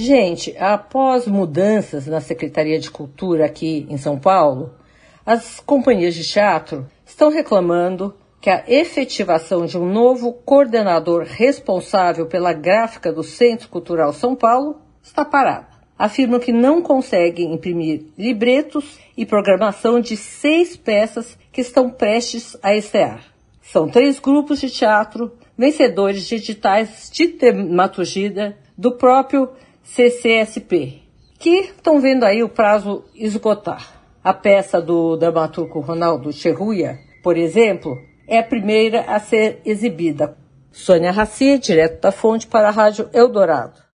Gente, após mudanças na Secretaria de Cultura aqui em São Paulo, as companhias de teatro estão reclamando que a efetivação de um novo coordenador responsável pela gráfica do Centro Cultural São Paulo está parada afirmam que não conseguem imprimir libretos e programação de seis peças que estão prestes a estrear. São três grupos de teatro vencedores de editais de tematurgia do próprio CCSP, que estão vendo aí o prazo esgotar. A peça do dramaturgo Ronaldo Cherruia, por exemplo, é a primeira a ser exibida. Sônia Raci, direto da fonte para a Rádio Eldorado.